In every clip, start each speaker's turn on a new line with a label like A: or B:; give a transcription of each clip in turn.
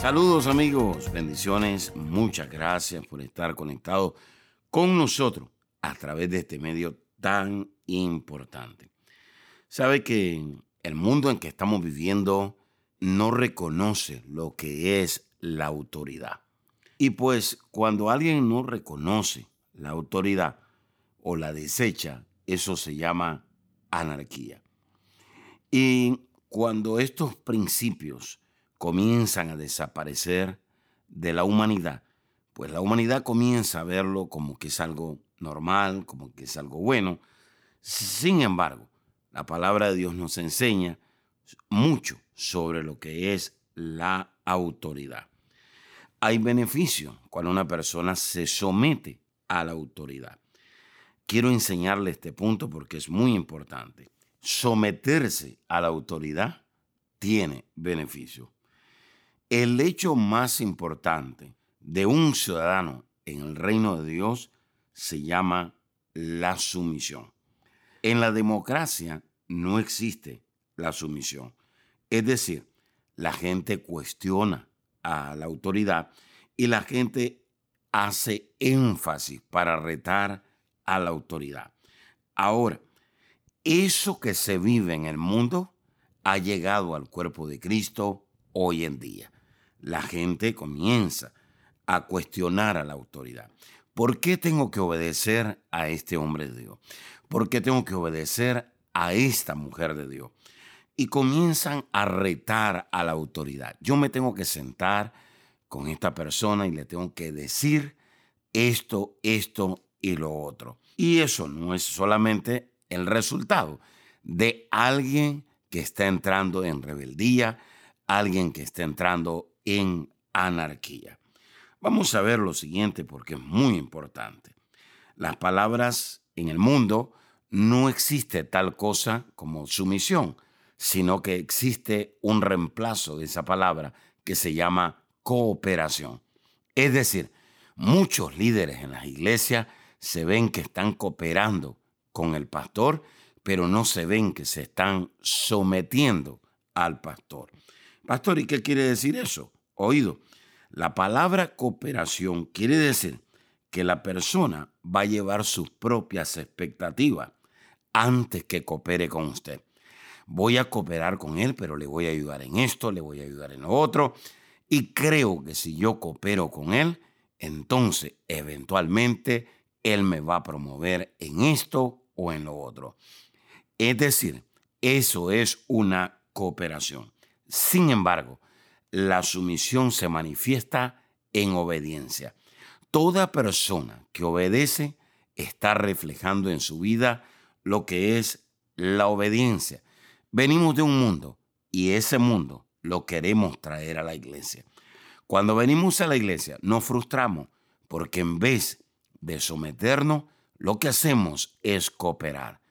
A: Saludos amigos, bendiciones, muchas gracias por estar conectados con nosotros a través de este medio tan importante. Sabe que el mundo en que estamos viviendo no reconoce lo que es la autoridad. Y pues cuando alguien no reconoce la autoridad o la desecha, eso se llama anarquía. Y cuando estos principios comienzan a desaparecer de la humanidad, pues la humanidad comienza a verlo como que es algo normal, como que es algo bueno. Sin embargo, la palabra de Dios nos enseña mucho sobre lo que es la autoridad. Hay beneficio cuando una persona se somete a la autoridad. Quiero enseñarle este punto porque es muy importante. Someterse a la autoridad tiene beneficio. El hecho más importante de un ciudadano en el reino de Dios se llama la sumisión. En la democracia no existe la sumisión. Es decir, la gente cuestiona a la autoridad y la gente hace énfasis para retar a la autoridad. Ahora, eso que se vive en el mundo ha llegado al cuerpo de Cristo hoy en día. La gente comienza a cuestionar a la autoridad. ¿Por qué tengo que obedecer a este hombre de Dios? ¿Por qué tengo que obedecer a esta mujer de Dios? Y comienzan a retar a la autoridad. Yo me tengo que sentar con esta persona y le tengo que decir esto, esto y lo otro. Y eso no es solamente el resultado de alguien que está entrando en rebeldía, alguien que está entrando en anarquía. Vamos a ver lo siguiente porque es muy importante. Las palabras en el mundo no existe tal cosa como sumisión, sino que existe un reemplazo de esa palabra que se llama cooperación. Es decir, muchos líderes en las iglesias se ven que están cooperando con el pastor, pero no se ven que se están sometiendo al pastor. Pastor, ¿y qué quiere decir eso? Oído, la palabra cooperación quiere decir que la persona va a llevar sus propias expectativas antes que coopere con usted. Voy a cooperar con él, pero le voy a ayudar en esto, le voy a ayudar en lo otro. Y creo que si yo coopero con él, entonces eventualmente él me va a promover en esto o en lo otro. Es decir, eso es una cooperación. Sin embargo, la sumisión se manifiesta en obediencia. Toda persona que obedece está reflejando en su vida lo que es la obediencia. Venimos de un mundo y ese mundo lo queremos traer a la iglesia. Cuando venimos a la iglesia nos frustramos porque en vez de someternos, lo que hacemos es cooperar.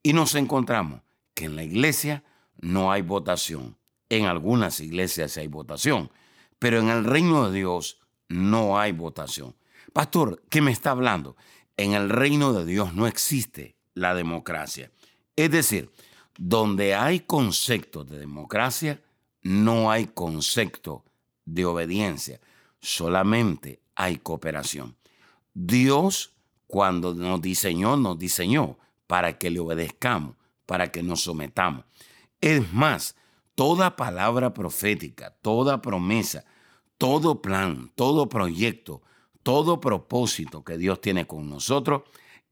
A: Y nos encontramos que en la iglesia no hay votación. En algunas iglesias hay votación, pero en el reino de Dios no hay votación. Pastor, ¿qué me está hablando? En el reino de Dios no existe la democracia. Es decir, donde hay concepto de democracia, no hay concepto de obediencia, solamente hay cooperación. Dios, cuando nos diseñó, nos diseñó para que le obedezcamos, para que nos sometamos. Es más, toda palabra profética, toda promesa, todo plan, todo proyecto, todo propósito que Dios tiene con nosotros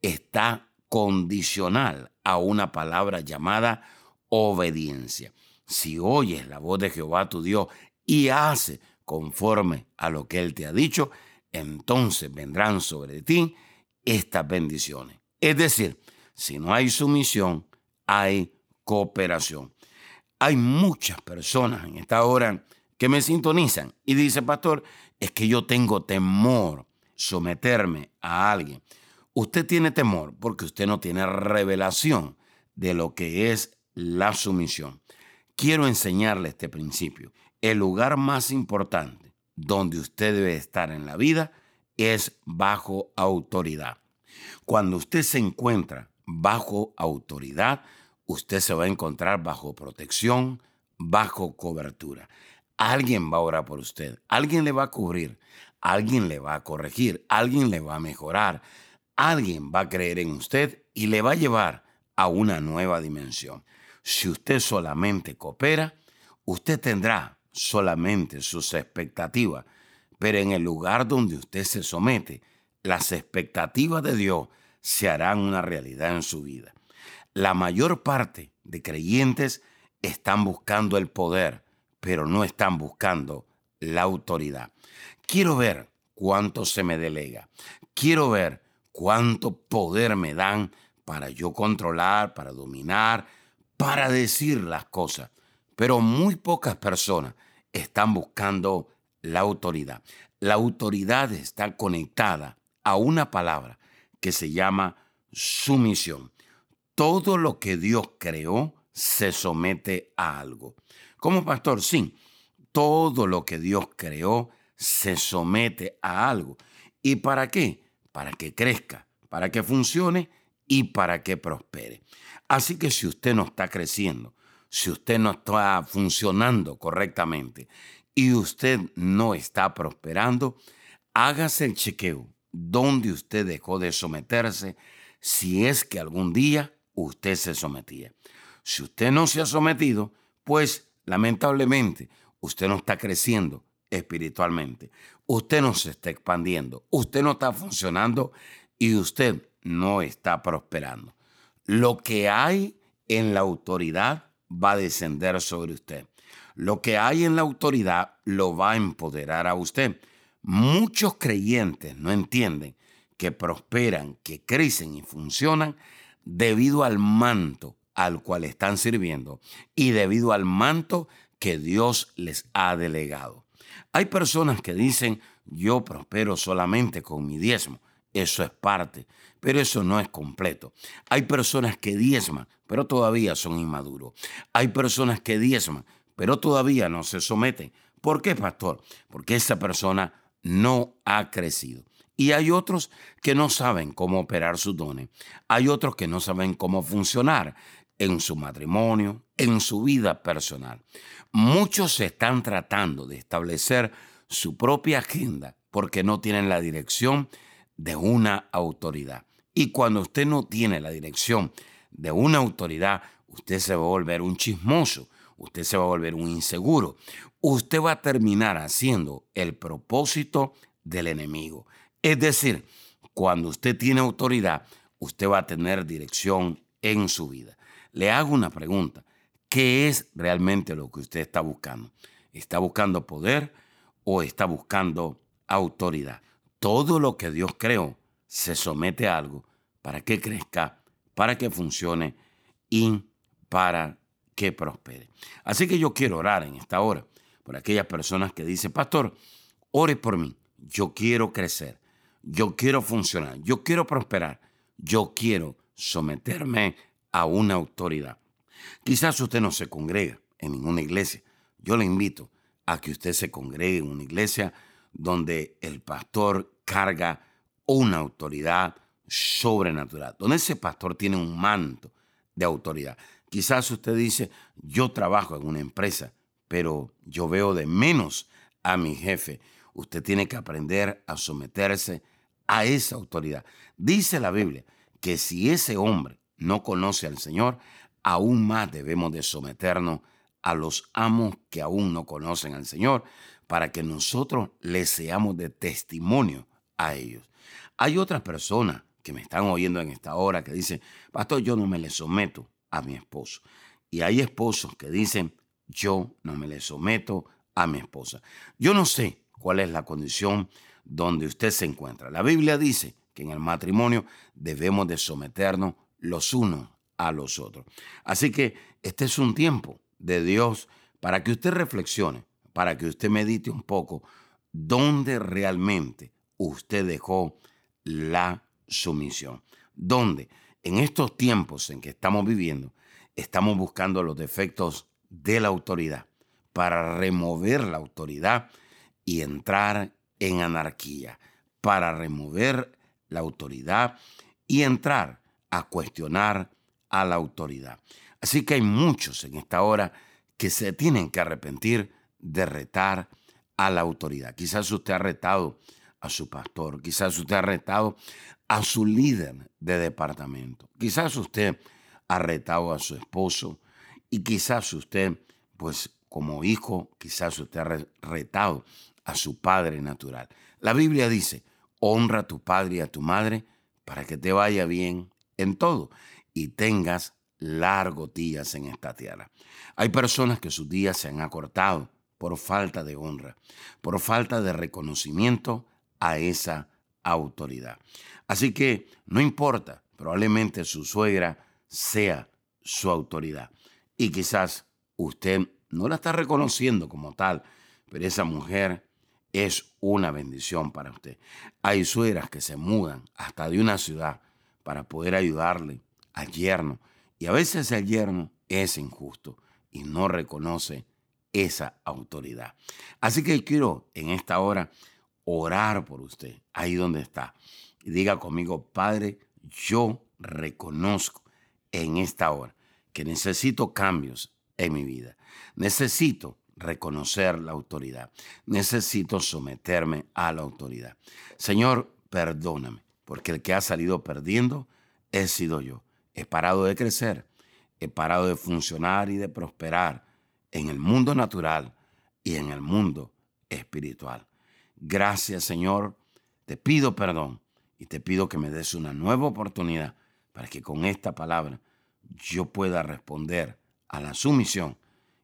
A: está condicional a una palabra llamada obediencia. Si oyes la voz de Jehová tu Dios y hace conforme a lo que Él te ha dicho, entonces vendrán sobre ti estas bendiciones. Es decir, si no hay sumisión, hay cooperación. Hay muchas personas en esta hora que me sintonizan y dice, pastor, es que yo tengo temor someterme a alguien. Usted tiene temor porque usted no tiene revelación de lo que es la sumisión. Quiero enseñarle este principio. El lugar más importante donde usted debe estar en la vida es bajo autoridad. Cuando usted se encuentra bajo autoridad, usted se va a encontrar bajo protección, bajo cobertura. Alguien va a orar por usted, alguien le va a cubrir, alguien le va a corregir, alguien le va a mejorar, alguien va a creer en usted y le va a llevar a una nueva dimensión. Si usted solamente coopera, usted tendrá solamente sus expectativas, pero en el lugar donde usted se somete, las expectativas de Dios se harán una realidad en su vida. La mayor parte de creyentes están buscando el poder, pero no están buscando la autoridad. Quiero ver cuánto se me delega. Quiero ver cuánto poder me dan para yo controlar, para dominar, para decir las cosas. Pero muy pocas personas están buscando la autoridad. La autoridad está conectada a una palabra que se llama sumisión. Todo lo que Dios creó se somete a algo. Como pastor, sí, todo lo que Dios creó se somete a algo. ¿Y para qué? Para que crezca, para que funcione y para que prospere. Así que si usted no está creciendo, si usted no está funcionando correctamente y usted no está prosperando, hágase el chequeo donde usted dejó de someterse si es que algún día usted se sometía. Si usted no se ha sometido, pues lamentablemente usted no está creciendo espiritualmente, usted no se está expandiendo, usted no está funcionando y usted no está prosperando. Lo que hay en la autoridad va a descender sobre usted. Lo que hay en la autoridad lo va a empoderar a usted. Muchos creyentes no entienden que prosperan, que crecen y funcionan debido al manto al cual están sirviendo y debido al manto que Dios les ha delegado. Hay personas que dicen, yo prospero solamente con mi diezmo. Eso es parte, pero eso no es completo. Hay personas que diezman, pero todavía son inmaduros. Hay personas que diezman, pero todavía no se someten. ¿Por qué, pastor? Porque esa persona no ha crecido. Y hay otros que no saben cómo operar sus dones. Hay otros que no saben cómo funcionar en su matrimonio, en su vida personal. Muchos están tratando de establecer su propia agenda porque no tienen la dirección de una autoridad. Y cuando usted no tiene la dirección de una autoridad, usted se va a volver un chismoso, usted se va a volver un inseguro, usted va a terminar haciendo el propósito del enemigo. Es decir, cuando usted tiene autoridad, usted va a tener dirección en su vida. Le hago una pregunta. ¿Qué es realmente lo que usted está buscando? ¿Está buscando poder o está buscando autoridad? Todo lo que Dios creó se somete a algo para que crezca, para que funcione y para que prospere. Así que yo quiero orar en esta hora por aquellas personas que dicen, pastor, ore por mí, yo quiero crecer, yo quiero funcionar, yo quiero prosperar, yo quiero someterme a una autoridad. Quizás usted no se congrega en ninguna iglesia. Yo le invito a que usted se congregue en una iglesia donde el pastor carga una autoridad sobrenatural, donde ese pastor tiene un manto de autoridad. Quizás usted dice, yo trabajo en una empresa, pero yo veo de menos a mi jefe. Usted tiene que aprender a someterse a esa autoridad. Dice la Biblia que si ese hombre no conoce al Señor, aún más debemos de someternos a los amos que aún no conocen al Señor, para que nosotros les seamos de testimonio a ellos. Hay otras personas que me están oyendo en esta hora que dicen, pastor, yo no me le someto a mi esposo. Y hay esposos que dicen, yo no me le someto a mi esposa. Yo no sé cuál es la condición donde usted se encuentra. La Biblia dice que en el matrimonio debemos de someternos los unos a los otros. Así que este es un tiempo de Dios para que usted reflexione para que usted medite un poco dónde realmente usted dejó la sumisión. ¿Dónde? En estos tiempos en que estamos viviendo, estamos buscando los defectos de la autoridad para remover la autoridad y entrar en anarquía, para remover la autoridad y entrar a cuestionar a la autoridad. Así que hay muchos en esta hora que se tienen que arrepentir de retar a la autoridad. Quizás usted ha retado a su pastor, quizás usted ha retado a su líder de departamento, quizás usted ha retado a su esposo y quizás usted, pues como hijo, quizás usted ha retado a su padre natural. La Biblia dice, honra a tu padre y a tu madre para que te vaya bien en todo y tengas largos días en esta tierra. Hay personas que sus días se han acortado por falta de honra, por falta de reconocimiento a esa autoridad. Así que no importa, probablemente su suegra sea su autoridad y quizás usted no la está reconociendo como tal, pero esa mujer es una bendición para usted. Hay suegras que se mudan hasta de una ciudad para poder ayudarle al yerno. Y a veces el yerno es injusto y no reconoce esa autoridad. Así que quiero en esta hora orar por usted, ahí donde está. Y diga conmigo, Padre, yo reconozco en esta hora que necesito cambios en mi vida. Necesito reconocer la autoridad. Necesito someterme a la autoridad. Señor, perdóname, porque el que ha salido perdiendo he sido yo. He parado de crecer, he parado de funcionar y de prosperar en el mundo natural y en el mundo espiritual. Gracias, Señor. Te pido perdón y te pido que me des una nueva oportunidad para que con esta palabra yo pueda responder a la sumisión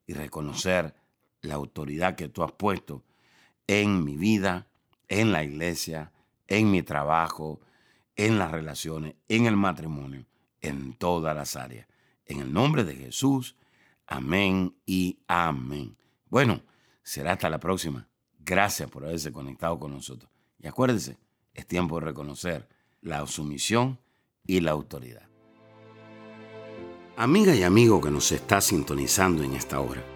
A: y reconocer la autoridad que tú has puesto en mi vida, en la iglesia, en mi trabajo, en las relaciones, en el matrimonio, en todas las áreas. En el nombre de Jesús, amén y amén. Bueno, será hasta la próxima. Gracias por haberse conectado con nosotros. Y acuérdese, es tiempo de reconocer la sumisión y la autoridad. Amiga y amigo que nos está sintonizando en esta hora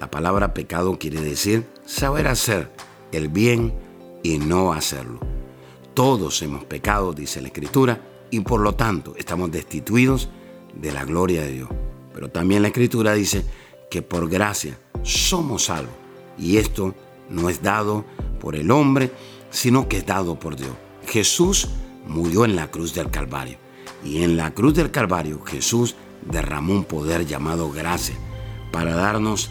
A: la palabra pecado quiere decir saber hacer el bien y no hacerlo. Todos hemos pecado, dice la Escritura, y por lo tanto estamos destituidos de la gloria de Dios. Pero también la Escritura dice que por gracia somos salvos. Y esto no es dado por el hombre, sino que es dado por Dios. Jesús murió en la cruz del Calvario. Y en la cruz del Calvario Jesús derramó un poder llamado gracia para darnos